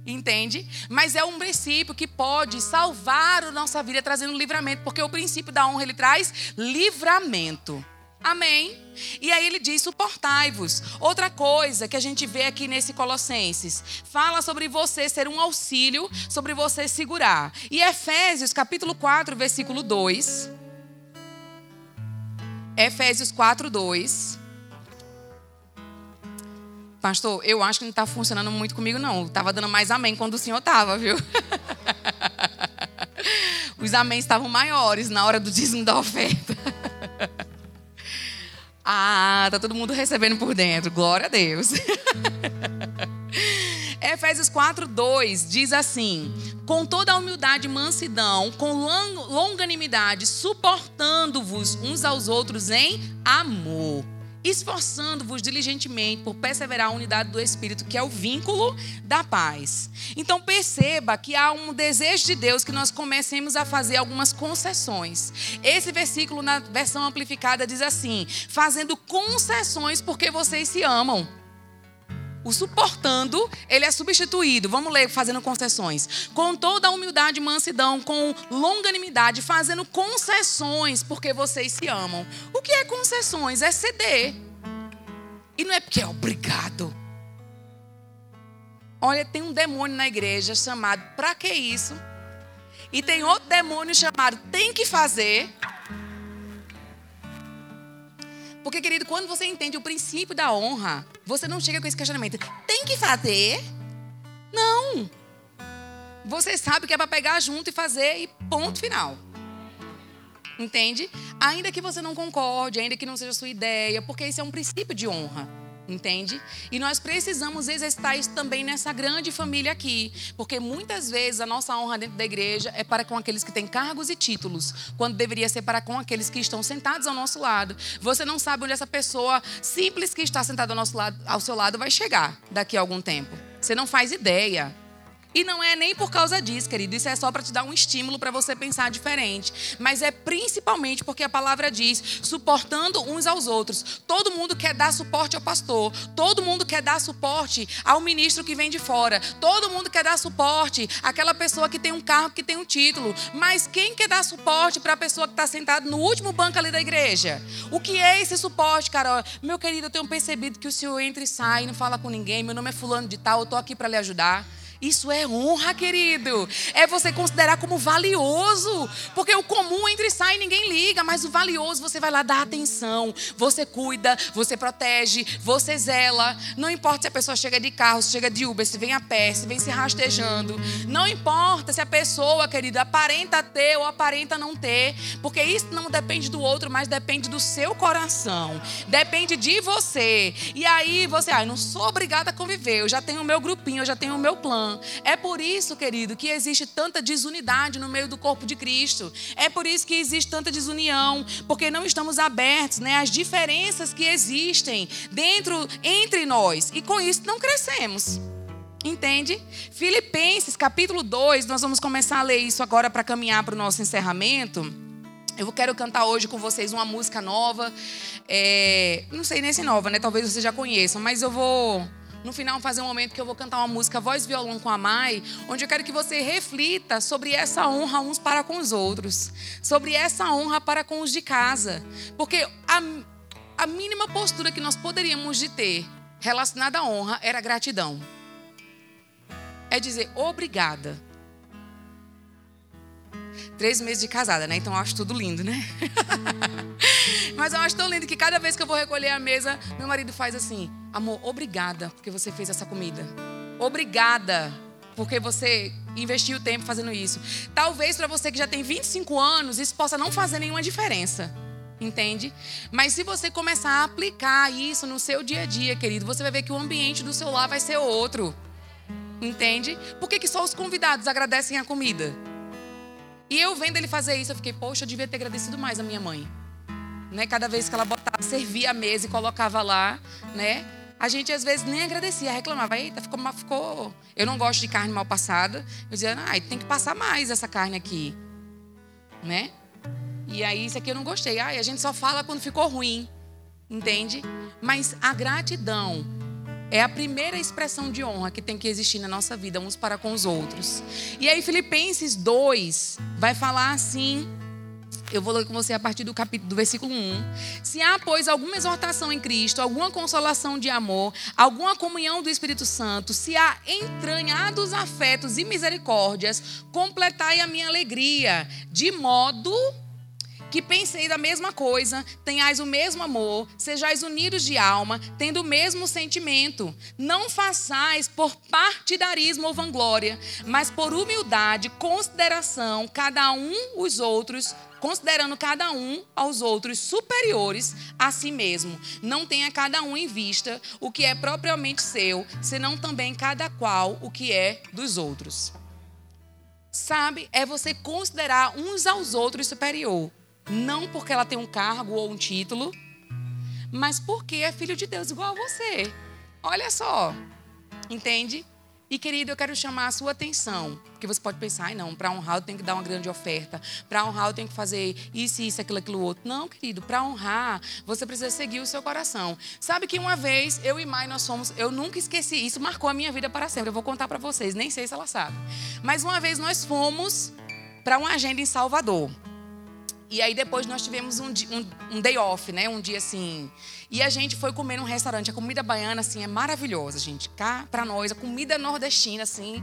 Entende? Mas é um princípio que pode salvar a nossa vida trazendo livramento, porque o princípio da honra ele traz livramento. Amém? E aí ele diz: suportai-vos. Outra coisa que a gente vê aqui nesse Colossenses, fala sobre você ser um auxílio, sobre você segurar. E Efésios capítulo 4, versículo 2. Efésios 4, 2. Pastor, eu acho que não está funcionando muito comigo, não. Estava dando mais amém quando o senhor estava, viu? [LAUGHS] Os amém estavam maiores na hora do dízimo da oferta. [LAUGHS] ah, tá todo mundo recebendo por dentro. Glória a Deus. [LAUGHS] Efésios 4, 2 diz assim: Com toda a humildade e mansidão, com longanimidade, suportando-vos uns aos outros em amor esforçando-vos diligentemente por perseverar a unidade do Espírito, que é o vínculo da paz. Então perceba que há um desejo de Deus que nós comecemos a fazer algumas concessões. Esse versículo na versão amplificada diz assim: fazendo concessões porque vocês se amam. O suportando, ele é substituído. Vamos ler fazendo concessões. Com toda a humildade e mansidão, com longanimidade, fazendo concessões porque vocês se amam. O que é concessões? É ceder. E não é porque é obrigado. Olha, tem um demônio na igreja chamado pra que isso? E tem outro demônio chamado tem que fazer. Porque, querido, quando você entende o princípio da honra, você não chega com esse questionamento. Tem que fazer? Não. Você sabe que é para pegar junto e fazer e ponto final. Entende? Ainda que você não concorde, ainda que não seja sua ideia, porque isso é um princípio de honra entende? E nós precisamos exercitar isso também nessa grande família aqui, porque muitas vezes a nossa honra dentro da igreja é para com aqueles que têm cargos e títulos, quando deveria ser para com aqueles que estão sentados ao nosso lado. Você não sabe onde essa pessoa simples que está sentada ao nosso lado, ao seu lado vai chegar daqui a algum tempo. Você não faz ideia. E não é nem por causa disso, querido. Isso é só para te dar um estímulo para você pensar diferente. Mas é principalmente porque a palavra diz: suportando uns aos outros. Todo mundo quer dar suporte ao pastor. Todo mundo quer dar suporte ao ministro que vem de fora. Todo mundo quer dar suporte àquela pessoa que tem um carro, que tem um título. Mas quem quer dar suporte para a pessoa que está sentada no último banco ali da igreja? O que é esse suporte, Carol? Meu querido, eu tenho percebido que o senhor entra e sai, não fala com ninguém. Meu nome é Fulano de Tal, eu estou aqui para lhe ajudar. Isso é honra, querido. É você considerar como valioso. Porque o comum entra e sai e ninguém liga. Mas o valioso você vai lá dar atenção. Você cuida, você protege, você zela. Não importa se a pessoa chega de carro, se chega de Uber, se vem a pé, se vem se rastejando. Não importa se a pessoa, querido, aparenta ter ou aparenta não ter. Porque isso não depende do outro, mas depende do seu coração. Depende de você. E aí você, ah, não sou obrigada a conviver. Eu já tenho o meu grupinho, eu já tenho o meu plano. É por isso, querido, que existe tanta desunidade no meio do corpo de Cristo. É por isso que existe tanta desunião, porque não estamos abertos né, às diferenças que existem dentro entre nós. E com isso não crescemos. Entende? Filipenses capítulo 2, nós vamos começar a ler isso agora para caminhar para o nosso encerramento. Eu quero cantar hoje com vocês uma música nova. É, não sei nem se nova, né? Talvez vocês já conheçam, mas eu vou no final fazer um momento que eu vou cantar uma música voz violão com a Mai, onde eu quero que você reflita sobre essa honra uns para com os outros, sobre essa honra para com os de casa, porque a, a mínima postura que nós poderíamos de ter relacionada à honra era gratidão. É dizer obrigada. Três meses de casada, né? Então eu acho tudo lindo, né? [LAUGHS] Mas eu acho tão lindo que cada vez que eu vou recolher a mesa, meu marido faz assim: Amor, obrigada porque você fez essa comida. Obrigada porque você investiu tempo fazendo isso. Talvez para você que já tem 25 anos, isso possa não fazer nenhuma diferença. Entende? Mas se você começar a aplicar isso no seu dia a dia, querido, você vai ver que o ambiente do seu lar vai ser outro. Entende? Por que, que só os convidados agradecem a comida? E eu vendo ele fazer isso, eu fiquei, poxa, eu devia ter agradecido mais a minha mãe. Né? Cada vez que ela botava, servia a mesa e colocava lá, né? a gente às vezes nem agradecia, reclamava, eita, ficou, ficou. Eu não gosto de carne mal passada. Eu dizia, ah, tem que passar mais essa carne aqui. Né? E aí, isso aqui eu não gostei. Ah, a gente só fala quando ficou ruim. Entende? Mas a gratidão é a primeira expressão de honra que tem que existir na nossa vida, uns para com os outros. E aí, Filipenses 2 vai falar assim eu vou ler com você a partir do capítulo do versículo 1. Se há, pois, alguma exortação em Cristo, alguma consolação de amor, alguma comunhão do Espírito Santo, se há entranhados afetos e misericórdias, completai a minha alegria, de modo que pensei da mesma coisa, tenhais o mesmo amor, sejais unidos de alma, tendo o mesmo sentimento. Não façais por partidarismo ou vanglória, mas por humildade, consideração, cada um os outros considerando cada um aos outros superiores a si mesmo. Não tenha cada um em vista o que é propriamente seu, senão também cada qual o que é dos outros. Sabe, é você considerar uns aos outros superior. Não porque ela tem um cargo ou um título, mas porque é filho de Deus igual a você. Olha só. Entende? E querido, eu quero chamar a sua atenção, porque você pode pensar, ai não, para honrar eu tenho que dar uma grande oferta, para honrar eu tenho que fazer isso, isso, aquilo, aquilo outro. Não, querido, para honrar você precisa seguir o seu coração. Sabe que uma vez eu e Mai nós fomos, eu nunca esqueci isso, marcou a minha vida para sempre. Eu vou contar para vocês, nem sei se ela sabe. Mas uma vez nós fomos para uma agenda em Salvador. E aí depois nós tivemos um, um, um, day off, né? Um dia assim. E a gente foi comer num restaurante. A comida baiana, assim, é maravilhosa, gente. Cá, pra nós, a comida nordestina, assim,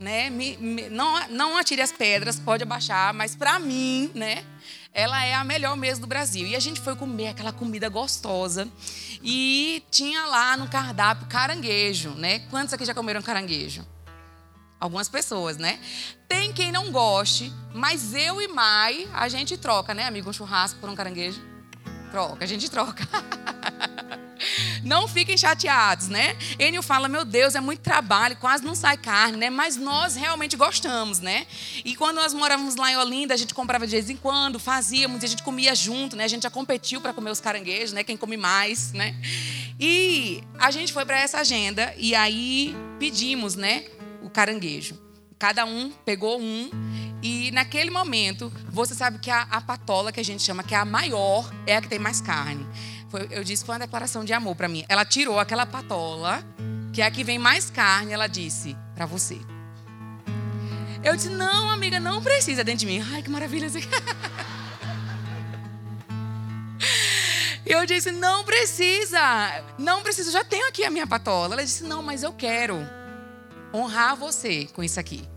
né? Me, me, não, não atire as pedras, pode abaixar, mas pra mim, né? Ela é a melhor mesmo do Brasil. E a gente foi comer aquela comida gostosa. E tinha lá no cardápio caranguejo, né? Quantos aqui já comeram caranguejo? Algumas pessoas, né? Tem quem não goste, mas eu e Mai, a gente troca, né, amigo? Um churrasco por um caranguejo. Troca, a gente troca. [LAUGHS] Não fiquem chateados, né? Enio fala, meu Deus, é muito trabalho, quase não sai carne, né? Mas nós realmente gostamos, né? E quando nós morávamos lá em Olinda, a gente comprava de vez em quando, fazíamos, a gente comia junto, né? A gente já competiu para comer os caranguejos, né? Quem come mais, né? E a gente foi para essa agenda e aí pedimos, né? O caranguejo. Cada um pegou um e naquele momento, você sabe que a, a patola que a gente chama, que é a maior, é a que tem mais carne. Foi, eu disse, foi uma declaração de amor para mim. Ela tirou aquela patola, que é a que vem mais carne, ela disse, para você. Eu disse, não, amiga, não precisa dentro de mim. Ai, que maravilha. [LAUGHS] Eu disse, não precisa, não precisa, já tenho aqui a minha patola. Ela disse, não, mas eu quero honrar você com isso aqui.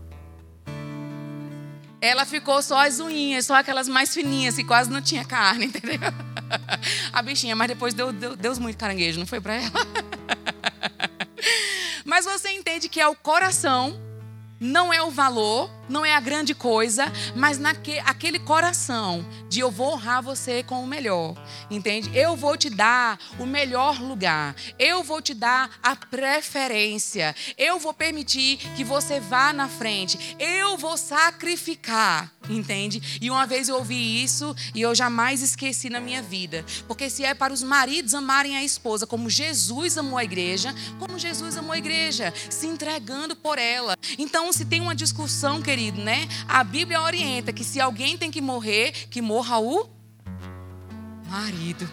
Ela ficou só as unhinhas, só aquelas mais fininhas, que quase não tinha carne, [LAUGHS] entendeu? A bichinha, mas depois deu, deu, deu muito caranguejo, não foi para ela? [LAUGHS] Mas você entende que é o coração, não é o valor, não é a grande coisa, mas naquele aquele coração de eu vou honrar você com o melhor, entende? Eu vou te dar o melhor lugar, eu vou te dar a preferência, eu vou permitir que você vá na frente, eu vou sacrificar, entende? E uma vez eu ouvi isso e eu jamais esqueci na minha vida, porque se é para os maridos amarem a esposa como Jesus amou a igreja, como Jesus amou a igreja, se entregando por ela. Então, se tem uma discussão, querido, né? A Bíblia orienta que se alguém tem que morrer, que morra o marido.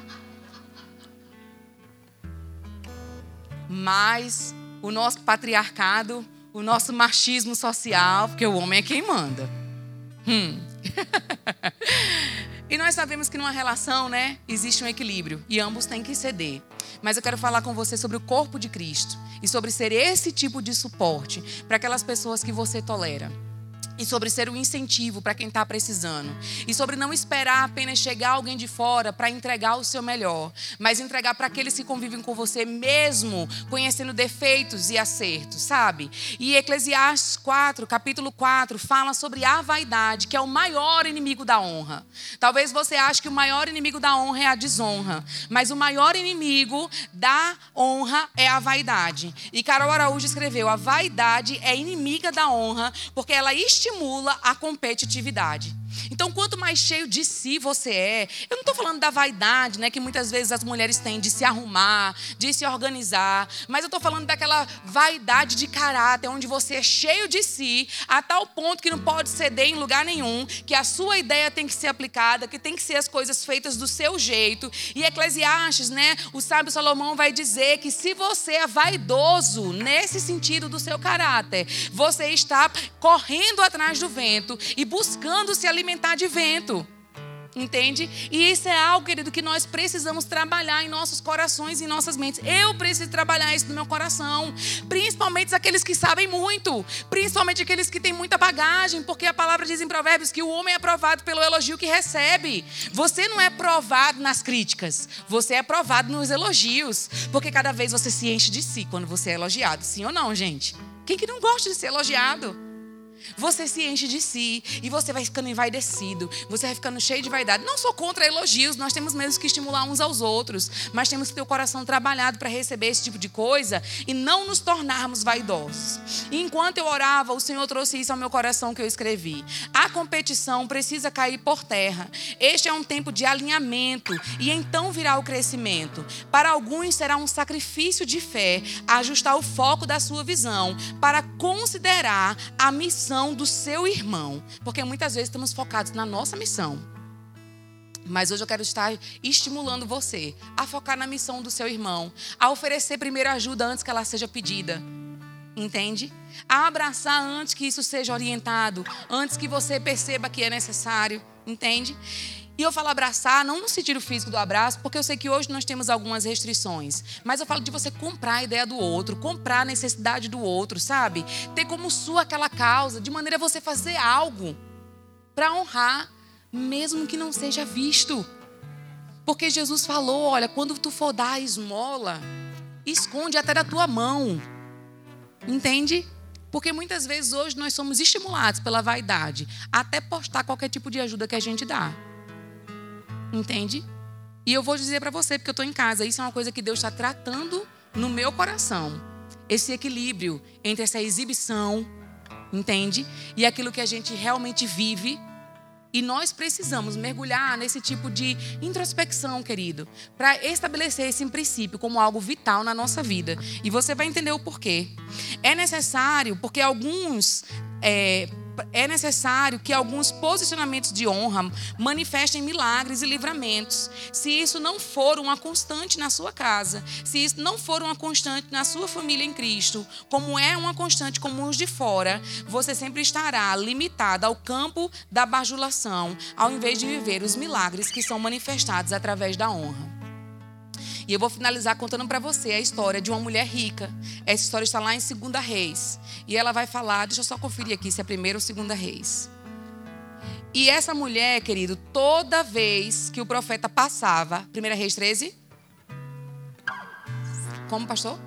Mas o nosso patriarcado, o nosso machismo social, porque o homem é quem manda. Hum. [LAUGHS] e nós sabemos que numa relação, né, existe um equilíbrio e ambos têm que ceder. Mas eu quero falar com você sobre o corpo de Cristo e sobre ser esse tipo de suporte para aquelas pessoas que você tolera e sobre ser um incentivo para quem está precisando. E sobre não esperar apenas chegar alguém de fora para entregar o seu melhor, mas entregar para aqueles que convivem com você mesmo, conhecendo defeitos e acertos, sabe? E Eclesiastes 4, capítulo 4, fala sobre a vaidade, que é o maior inimigo da honra. Talvez você ache que o maior inimigo da honra é a desonra, mas o maior inimigo da honra é a vaidade. E Carol Araújo escreveu: a vaidade é inimiga da honra, porque ela a competitividade. Então, quanto mais cheio de si você é, eu não estou falando da vaidade, né, que muitas vezes as mulheres têm de se arrumar, de se organizar, mas eu estou falando daquela vaidade de caráter, onde você é cheio de si, a tal ponto que não pode ceder em lugar nenhum, que a sua ideia tem que ser aplicada, que tem que ser as coisas feitas do seu jeito. E Eclesiastes, né, o sábio Salomão vai dizer que se você é vaidoso nesse sentido do seu caráter, você está correndo atrás do vento e buscando se alimentar alimentar de vento. Entende? E isso é algo, querido, que nós precisamos trabalhar em nossos corações e em nossas mentes. Eu preciso trabalhar isso no meu coração. Principalmente aqueles que sabem muito. Principalmente aqueles que têm muita bagagem. Porque a palavra diz em Provérbios que o homem é provado pelo elogio que recebe. Você não é provado nas críticas. Você é provado nos elogios. Porque cada vez você se enche de si quando você é elogiado. Sim ou não, gente? Quem que não gosta de ser elogiado? Você se enche de si e você vai ficando envaidecido, você vai ficando cheio de vaidade. Não sou contra elogios, nós temos mesmo que estimular uns aos outros, mas temos que ter o coração trabalhado para receber esse tipo de coisa e não nos tornarmos vaidosos. E enquanto eu orava, o Senhor trouxe isso ao meu coração que eu escrevi. A competição precisa cair por terra. Este é um tempo de alinhamento e então virá o crescimento. Para alguns será um sacrifício de fé ajustar o foco da sua visão para considerar a missão missão do seu irmão. Porque muitas vezes estamos focados na nossa missão. Mas hoje eu quero estar estimulando você a focar na missão do seu irmão, a oferecer primeiro ajuda antes que ela seja pedida. Entende? A abraçar antes que isso seja orientado, antes que você perceba que é necessário. Entende? E eu falo abraçar, não no sentido físico do abraço, porque eu sei que hoje nós temos algumas restrições. Mas eu falo de você comprar a ideia do outro, comprar a necessidade do outro, sabe? Ter como sua aquela causa, de maneira a você fazer algo para honrar, mesmo que não seja visto. Porque Jesus falou: olha, quando tu for dar a esmola, esconde até da tua mão. Entende? Porque muitas vezes hoje nós somos estimulados pela vaidade, até postar qualquer tipo de ajuda que a gente dá. Entende? E eu vou dizer para você, porque eu estou em casa, isso é uma coisa que Deus está tratando no meu coração. Esse equilíbrio entre essa exibição, entende? E aquilo que a gente realmente vive. E nós precisamos mergulhar nesse tipo de introspecção, querido, para estabelecer esse princípio como algo vital na nossa vida. E você vai entender o porquê. É necessário porque alguns é, é necessário que alguns posicionamentos de honra manifestem milagres e livramentos. Se isso não for uma constante na sua casa, se isso não for uma constante na sua família em Cristo, como é uma constante com os de fora, você sempre estará limitado ao campo da bajulação, ao invés de viver os milagres que são manifestados através da honra. E eu vou finalizar contando para você a história de uma mulher rica. Essa história está lá em 2 Reis. E ela vai falar, deixa eu só conferir aqui se é primeiro ou segunda Reis. E essa mulher, querido, toda vez que o profeta passava, 1 Reis 13? Como, pastor?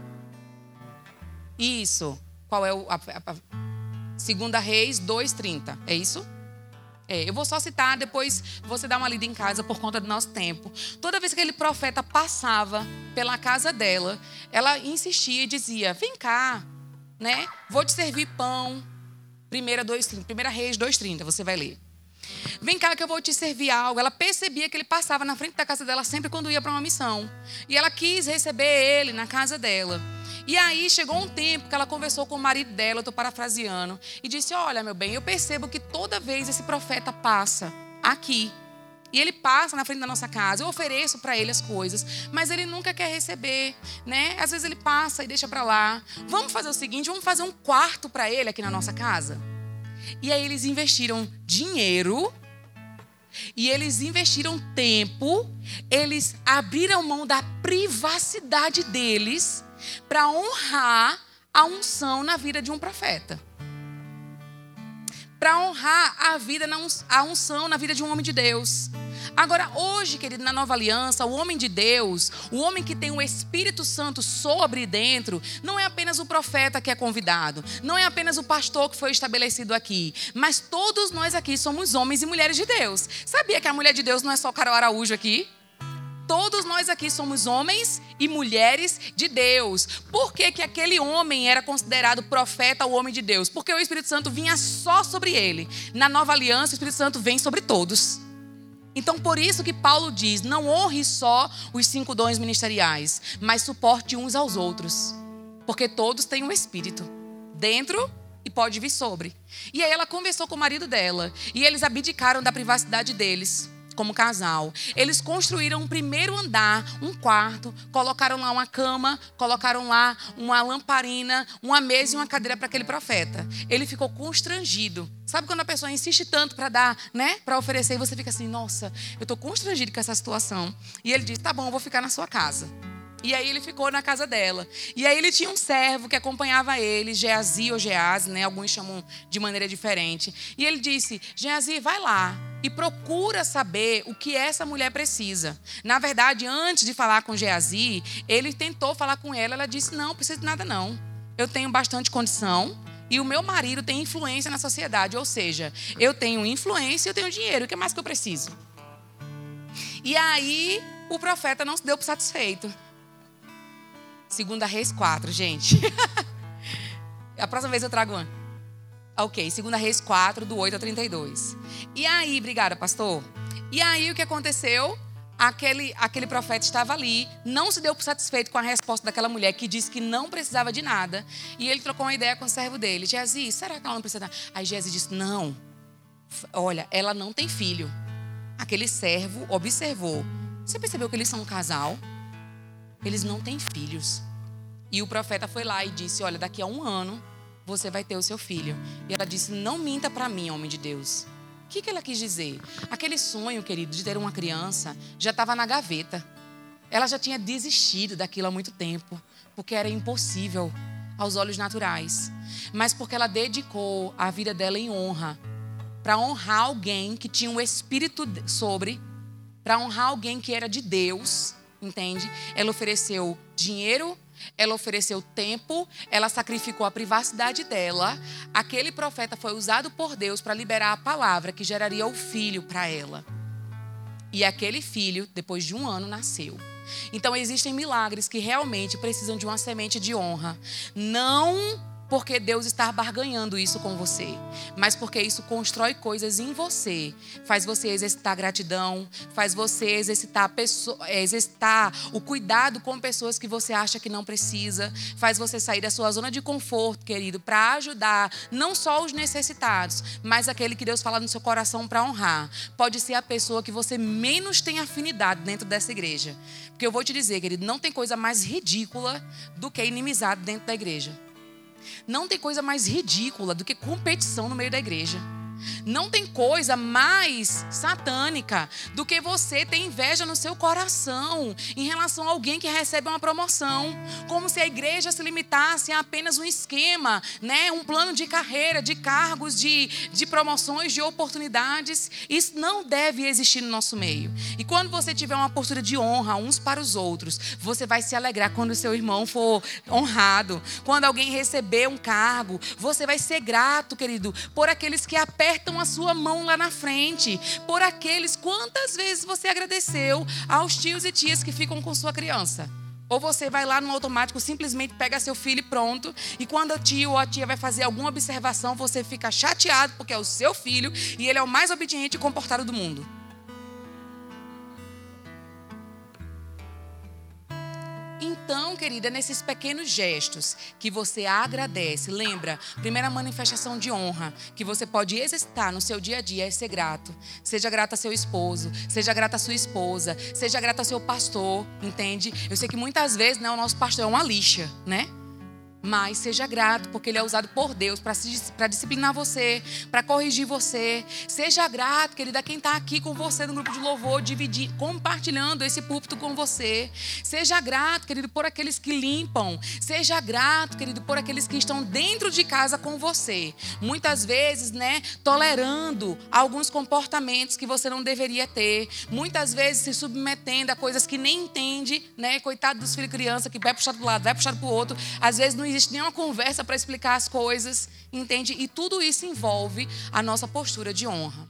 Isso. Qual é o. A, a, a, segunda Reis 2,30. É isso? É, eu vou só citar, depois você dá uma lida em casa por conta do nosso tempo. Toda vez que aquele profeta passava pela casa dela, ela insistia e dizia: Vem cá, né? Vou te servir pão. Primeira, dois, primeira Reis 2,30, você vai ler. Vem cá que eu vou te servir algo. Ela percebia que ele passava na frente da casa dela sempre quando ia para uma missão. E ela quis receber ele na casa dela. E aí chegou um tempo que ela conversou com o marido dela, eu estou parafraseando, e disse: Olha, meu bem, eu percebo que toda vez esse profeta passa aqui. E ele passa na frente da nossa casa, eu ofereço para ele as coisas, mas ele nunca quer receber, né? Às vezes ele passa e deixa para lá. Vamos fazer o seguinte, vamos fazer um quarto para ele aqui na nossa casa. E aí eles investiram dinheiro e eles investiram tempo, eles abriram mão da privacidade deles para honrar a unção na vida de um profeta. Para honrar a vida, a unção na vida de um homem de Deus. Agora, hoje, querido, na nova aliança, o homem de Deus, o homem que tem o Espírito Santo sobre dentro, não é apenas o profeta que é convidado, não é apenas o pastor que foi estabelecido aqui, mas todos nós aqui somos homens e mulheres de Deus. Sabia que a mulher de Deus não é só Carol Araújo aqui? Todos nós aqui somos homens e mulheres de Deus. Por que, que aquele homem era considerado profeta, o homem de Deus? Porque o Espírito Santo vinha só sobre ele. Na nova aliança, o Espírito Santo vem sobre todos. Então, por isso que Paulo diz: não honre só os cinco dons ministeriais, mas suporte uns aos outros. Porque todos têm um Espírito dentro e pode vir sobre. E aí ela conversou com o marido dela e eles abdicaram da privacidade deles como casal. Eles construíram um primeiro andar, um quarto, colocaram lá uma cama, colocaram lá uma lamparina, uma mesa e uma cadeira para aquele profeta. Ele ficou constrangido. Sabe quando a pessoa insiste tanto para dar, né, para oferecer e você fica assim, nossa, eu estou constrangido com essa situação. E ele diz, tá bom, eu vou ficar na sua casa. E aí ele ficou na casa dela. E aí ele tinha um servo que acompanhava ele, Geazi ou Geazi, né? Alguns chamam de maneira diferente. E ele disse: Geazi, vai lá e procura saber o que essa mulher precisa. Na verdade, antes de falar com Geazi, ele tentou falar com ela. Ela disse: Não, precisa de nada não. Eu tenho bastante condição. E o meu marido tem influência na sociedade, ou seja, eu tenho influência e eu tenho dinheiro. O que mais que eu preciso? E aí o profeta não se deu por satisfeito. Segunda Reis 4, gente. [LAUGHS] A próxima vez eu trago uma. Ok, segunda Reis 4, do 8 ao 32. E aí, obrigada, pastor. E aí o que aconteceu? Aquele, aquele profeta estava ali, não se deu por satisfeito com a resposta daquela mulher que disse que não precisava de nada. E ele trocou uma ideia com o servo dele. Gezi, será que ela não precisa de nada? Aí Gezi disse: Não, olha, ela não tem filho. Aquele servo observou. Você percebeu que eles são um casal? Eles não têm filhos. E o profeta foi lá e disse: Olha, daqui a um ano você vai ter o seu filho. E ela disse: Não minta para mim, homem de Deus. O que, que ela quis dizer? Aquele sonho, querido, de ter uma criança já estava na gaveta. Ela já tinha desistido daquilo há muito tempo, porque era impossível aos olhos naturais. Mas porque ela dedicou a vida dela em honra, para honrar alguém que tinha um espírito sobre, para honrar alguém que era de Deus entende? Ela ofereceu dinheiro, ela ofereceu tempo, ela sacrificou a privacidade dela. Aquele profeta foi usado por Deus para liberar a palavra que geraria o filho para ela. E aquele filho, depois de um ano, nasceu. Então existem milagres que realmente precisam de uma semente de honra. Não porque Deus está barganhando isso com você, mas porque isso constrói coisas em você, faz você exercitar gratidão, faz você exercitar, pessoa, é, exercitar o cuidado com pessoas que você acha que não precisa, faz você sair da sua zona de conforto, querido, para ajudar não só os necessitados, mas aquele que Deus fala no seu coração para honrar. Pode ser a pessoa que você menos tem afinidade dentro dessa igreja, porque eu vou te dizer, querido, não tem coisa mais ridícula do que inimizade dentro da igreja. Não tem coisa mais ridícula do que competição no meio da igreja. Não tem coisa mais satânica do que você ter inveja no seu coração em relação a alguém que recebe uma promoção, como se a igreja se limitasse a apenas um esquema, né, um plano de carreira, de cargos, de, de promoções, de oportunidades. Isso não deve existir no nosso meio. E quando você tiver uma postura de honra uns para os outros, você vai se alegrar quando o seu irmão for honrado, quando alguém receber um cargo, você vai ser grato, querido, por aqueles que apertam apertam a sua mão lá na frente. Por aqueles, quantas vezes você agradeceu aos tios e tias que ficam com sua criança? Ou você vai lá no automático, simplesmente pega seu filho e pronto. E quando o tio ou a tia vai fazer alguma observação, você fica chateado porque é o seu filho e ele é o mais obediente e comportado do mundo. Então, querida, nesses pequenos gestos que você agradece, lembra, primeira manifestação de honra que você pode exercitar no seu dia a dia é ser grato. Seja grato a seu esposo, seja grato a sua esposa, seja grato a seu pastor, entende? Eu sei que muitas vezes né, o nosso pastor é uma lixa, né? Mas seja grato, porque ele é usado por Deus para disciplinar você, para corrigir você. Seja grato, querida, quem está aqui com você no grupo de louvor, dividir, compartilhando esse púlpito com você. Seja grato, querido, por aqueles que limpam. Seja grato, querido, por aqueles que estão dentro de casa com você. Muitas vezes, né, tolerando alguns comportamentos que você não deveria ter. Muitas vezes se submetendo a coisas que nem entende, né? Coitado dos filhos criança que vai puxar do lado, vai puxar para o outro. Às vezes não existe nenhuma conversa para explicar as coisas, entende? E tudo isso envolve a nossa postura de honra.